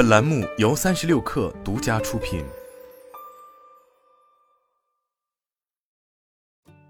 本栏目由三十六氪独家出品。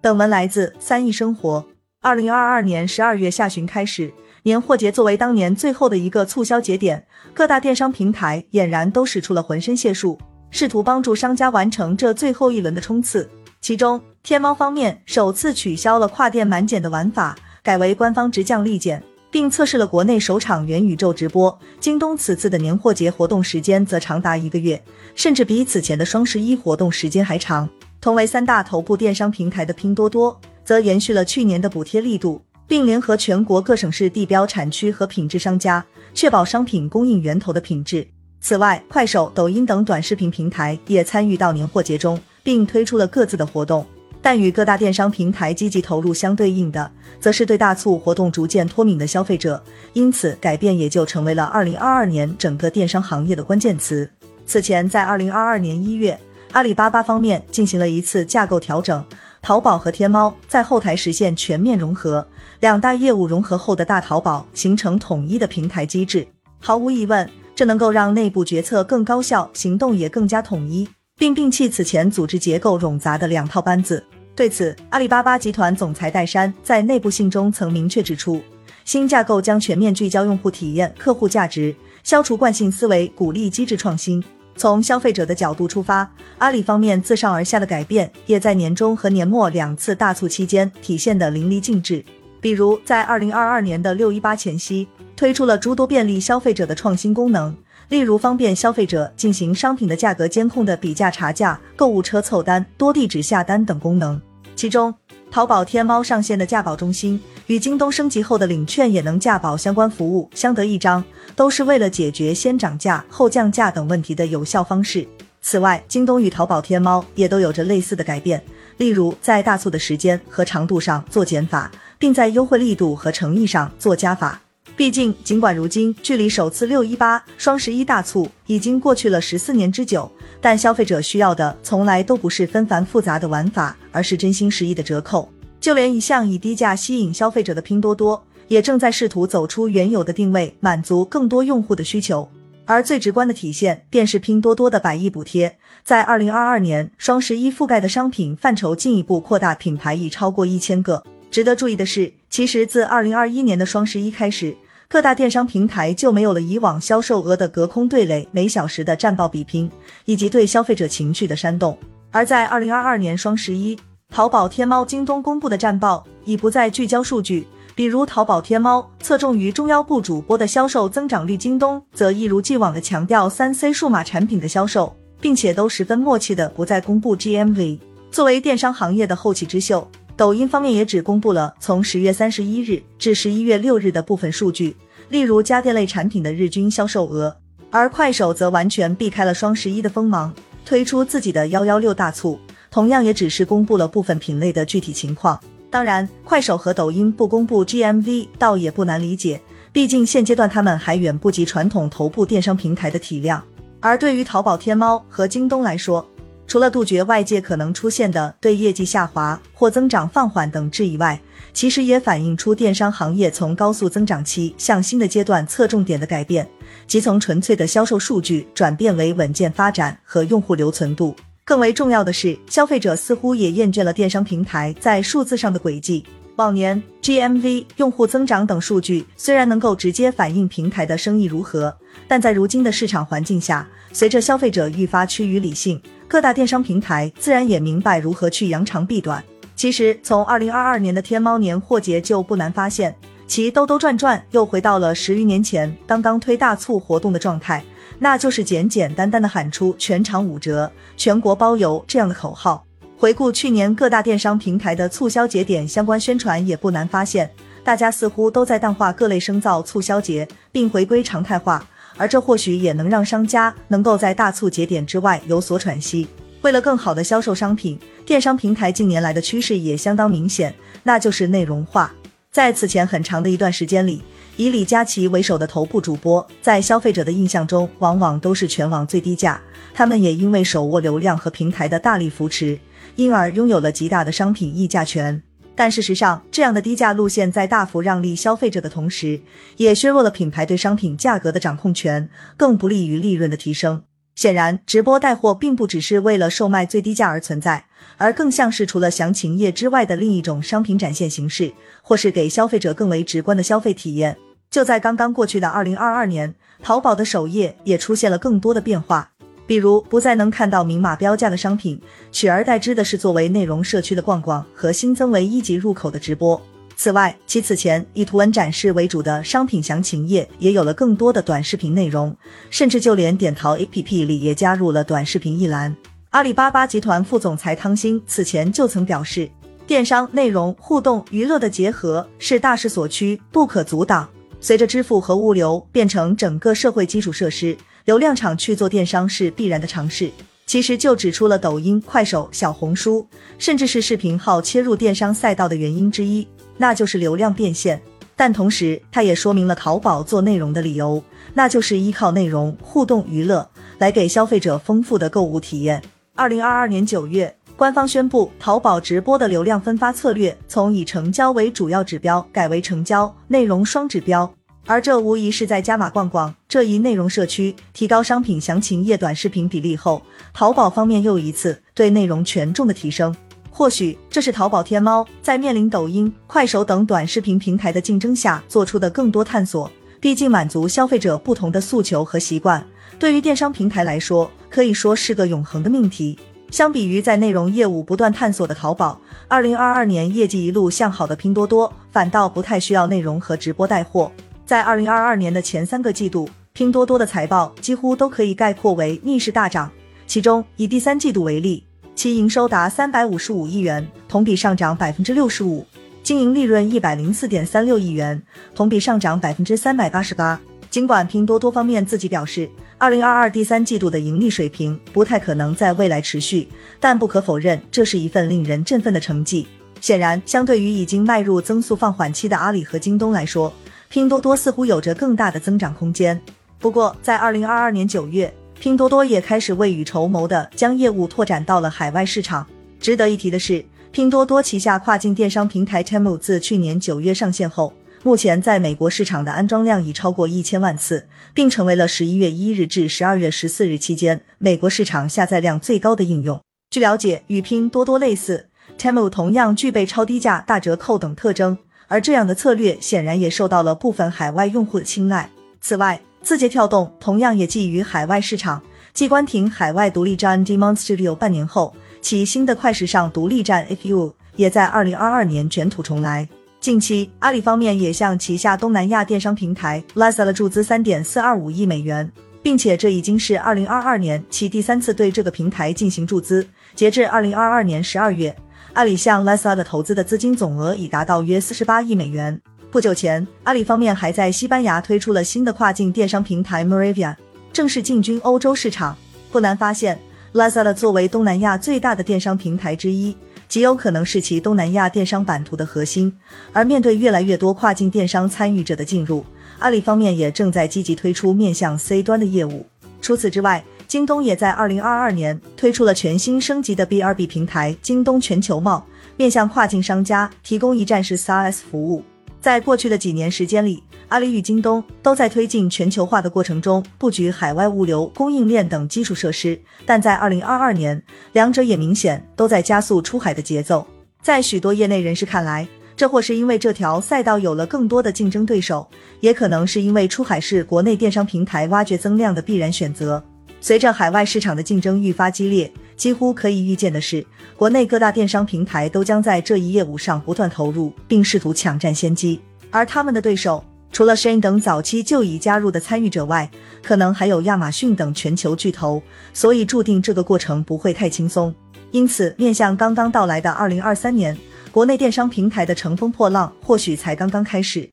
本文来自三亿生活。二零二二年十二月下旬开始，年货节作为当年最后的一个促销节点，各大电商平台俨然都使出了浑身解数，试图帮助商家完成这最后一轮的冲刺。其中，天猫方面首次取消了跨店满减的玩法，改为官方直降立减。并测试了国内首场元宇宙直播。京东此次的年货节活动时间则长达一个月，甚至比此前的双十一活动时间还长。同为三大头部电商平台的拼多多，则延续了去年的补贴力度，并联合全国各省市地标产区和品质商家，确保商品供应源头的品质。此外，快手、抖音等短视频平台也参与到年货节中，并推出了各自的活动。但与各大电商平台积极投入相对应的，则是对大促活动逐渐脱敏的消费者，因此改变也就成为了二零二二年整个电商行业的关键词。此前，在二零二二年一月，阿里巴巴方面进行了一次架构调整，淘宝和天猫在后台实现全面融合，两大业务融合后的大淘宝形成统一的平台机制。毫无疑问，这能够让内部决策更高效，行动也更加统一。并摒弃此前组织结构冗杂的两套班子。对此，阿里巴巴集团总裁戴珊在内部信中曾明确指出，新架构将全面聚焦用户体验、客户价值，消除惯性思维，鼓励机制创新。从消费者的角度出发，阿里方面自上而下的改变，也在年终和年末两次大促期间体现的淋漓尽致。比如，在二零二二年的六一八前夕，推出了诸多便利消费者的创新功能。例如，方便消费者进行商品的价格监控的比价查价、购物车凑单、多地址下单等功能。其中，淘宝天猫上线的价保中心与京东升级后的领券也能价保相关服务相得益彰，都是为了解决先涨价后降价等问题的有效方式。此外，京东与淘宝天猫也都有着类似的改变，例如在大促的时间和长度上做减法，并在优惠力度和诚意上做加法。毕竟，尽管如今距离首次六一八、双十一大促已经过去了十四年之久，但消费者需要的从来都不是纷繁复杂的玩法，而是真心实意的折扣。就连一向以低价吸引消费者的拼多多，也正在试图走出原有的定位，满足更多用户的需求。而最直观的体现，便是拼多多的百亿补贴，在二零二二年双十一覆盖的商品范畴进一步扩大，品牌已超过一千个。值得注意的是，其实自二零二一年的双十一开始。各大电商平台就没有了以往销售额的隔空对垒、每小时的战报比拼，以及对消费者情绪的煽动。而在二零二二年双十一，淘宝、天猫、京东公布的战报已不再聚焦数据，比如淘宝、天猫侧重于中腰部主播的销售增长率，京东则一如既往的强调三 C 数码产品的销售，并且都十分默契的不再公布 GMV。作为电商行业的后起之秀。抖音方面也只公布了从十月三十一日至十一月六日的部分数据，例如家电类产品的日均销售额。而快手则完全避开了双十一的锋芒，推出自己的幺幺六大促，同样也只是公布了部分品类的具体情况。当然，快手和抖音不公布 GMV，倒也不难理解，毕竟现阶段他们还远不及传统头部电商平台的体量。而对于淘宝、天猫和京东来说，除了杜绝外界可能出现的对业绩下滑或增长放缓等质疑外，其实也反映出电商行业从高速增长期向新的阶段侧重点的改变，即从纯粹的销售数据转变为稳健发展和用户留存度。更为重要的是，消费者似乎也厌倦了电商平台在数字上的轨迹。往年 GMV、用户增长等数据虽然能够直接反映平台的生意如何，但在如今的市场环境下，随着消费者愈发趋于理性。各大电商平台自然也明白如何去扬长避短。其实，从二零二二年的天猫年货节就不难发现，其兜兜转转又回到了十余年前刚刚推大促活动的状态，那就是简简单单的喊出“全场五折，全国包邮”这样的口号。回顾去年各大电商平台的促销节点相关宣传，也不难发现，大家似乎都在淡化各类生造促销节，并回归常态化。而这或许也能让商家能够在大促节点之外有所喘息。为了更好的销售商品，电商平台近年来的趋势也相当明显，那就是内容化。在此前很长的一段时间里，以李佳琦为首的头部主播，在消费者的印象中往往都是全网最低价。他们也因为手握流量和平台的大力扶持，因而拥有了极大的商品议价权。但事实上，这样的低价路线在大幅让利消费者的同时，也削弱了品牌对商品价格的掌控权，更不利于利润的提升。显然，直播带货并不只是为了售卖最低价而存在，而更像是除了详情页之外的另一种商品展现形式，或是给消费者更为直观的消费体验。就在刚刚过去的二零二二年，淘宝的首页也出现了更多的变化，比如不再能看到明码标价的商品，取而代之的是作为内容社区的逛逛和新增为一级入口的直播。此外，其此前以图文展示为主的商品详情页也有了更多的短视频内容，甚至就连点淘 APP 里也加入了短视频一栏。阿里巴巴集团副总裁汤星此前就曾表示，电商内容互动娱乐的结合是大势所趋，不可阻挡。随着支付和物流变成整个社会基础设施，流量场去做电商是必然的尝试。其实就指出了抖音、快手、小红书，甚至是视频号切入电商赛道的原因之一。那就是流量变现，但同时它也说明了淘宝做内容的理由，那就是依靠内容互动娱乐来给消费者丰富的购物体验。二零二二年九月，官方宣布，淘宝直播的流量分发策略从以成交为主要指标改为成交内容双指标，而这无疑是在加码逛逛这一内容社区，提高商品详情页短视频比例后，淘宝方面又一次对内容权重的提升。或许这是淘宝天猫在面临抖音、快手等短视频平台的竞争下做出的更多探索。毕竟满足消费者不同的诉求和习惯，对于电商平台来说，可以说是个永恒的命题。相比于在内容业务不断探索的淘宝，二零二二年业绩一路向好的拼多多，反倒不太需要内容和直播带货。在二零二二年的前三个季度，拼多多的财报几乎都可以概括为逆势大涨。其中以第三季度为例。其营收达三百五十五亿元，同比上涨百分之六十五，经营利润一百零四点三六亿元，同比上涨百分之三百八十八。尽管拼多多方面自己表示，二零二二第三季度的盈利水平不太可能在未来持续，但不可否认，这是一份令人振奋的成绩。显然，相对于已经迈入增速放缓期的阿里和京东来说，拼多多似乎有着更大的增长空间。不过，在二零二二年九月。拼多多也开始未雨绸缪的将业务拓展到了海外市场。值得一提的是，拼多多旗下跨境电商平台 Temu 自去年九月上线后，目前在美国市场的安装量已超过一千万次，并成为了十一月一日至十二月十四日期间美国市场下载量最高的应用。据了解，与拼多多类似，Temu 同样具备超低价、大折扣等特征，而这样的策略显然也受到了部分海外用户的青睐。此外，字节跳动同样也觊觎海外市场，继关停海外独立站 Demonstudio 半年后，其新的快时尚独立站 Ifu 也在二零二二年卷土重来。近期，阿里方面也向旗下东南亚电商平台 Lazada 注资三点四二五亿美元，并且这已经是二零二二年其第三次对这个平台进行注资。截至二零二二年十二月，阿里向 Lazada 投资的资金总额已达到约四十八亿美元。不久前，阿里方面还在西班牙推出了新的跨境电商平台 Maravia，正式进军欧洲市场。不难发现，Lazada 作为东南亚最大的电商平台之一，极有可能是其东南亚电商版图的核心。而面对越来越多跨境电商参与者的进入，阿里方面也正在积极推出面向 C 端的业务。除此之外，京东也在2022年推出了全新升级的 B2B 平台京东全球贸，面向跨境商家提供一站式 SaaS 服务。在过去的几年时间里，阿里与京东都在推进全球化的过程中布局海外物流、供应链等基础设施。但在二零二二年，两者也明显都在加速出海的节奏。在许多业内人士看来，这或是因为这条赛道有了更多的竞争对手，也可能是因为出海是国内电商平台挖掘增量的必然选择。随着海外市场的竞争愈发激烈。几乎可以预见的是，国内各大电商平台都将在这一业务上不断投入，并试图抢占先机。而他们的对手，除了 Shein 等早期就已加入的参与者外，可能还有亚马逊等全球巨头。所以，注定这个过程不会太轻松。因此，面向刚刚到来的2023年，国内电商平台的乘风破浪或许才刚刚开始。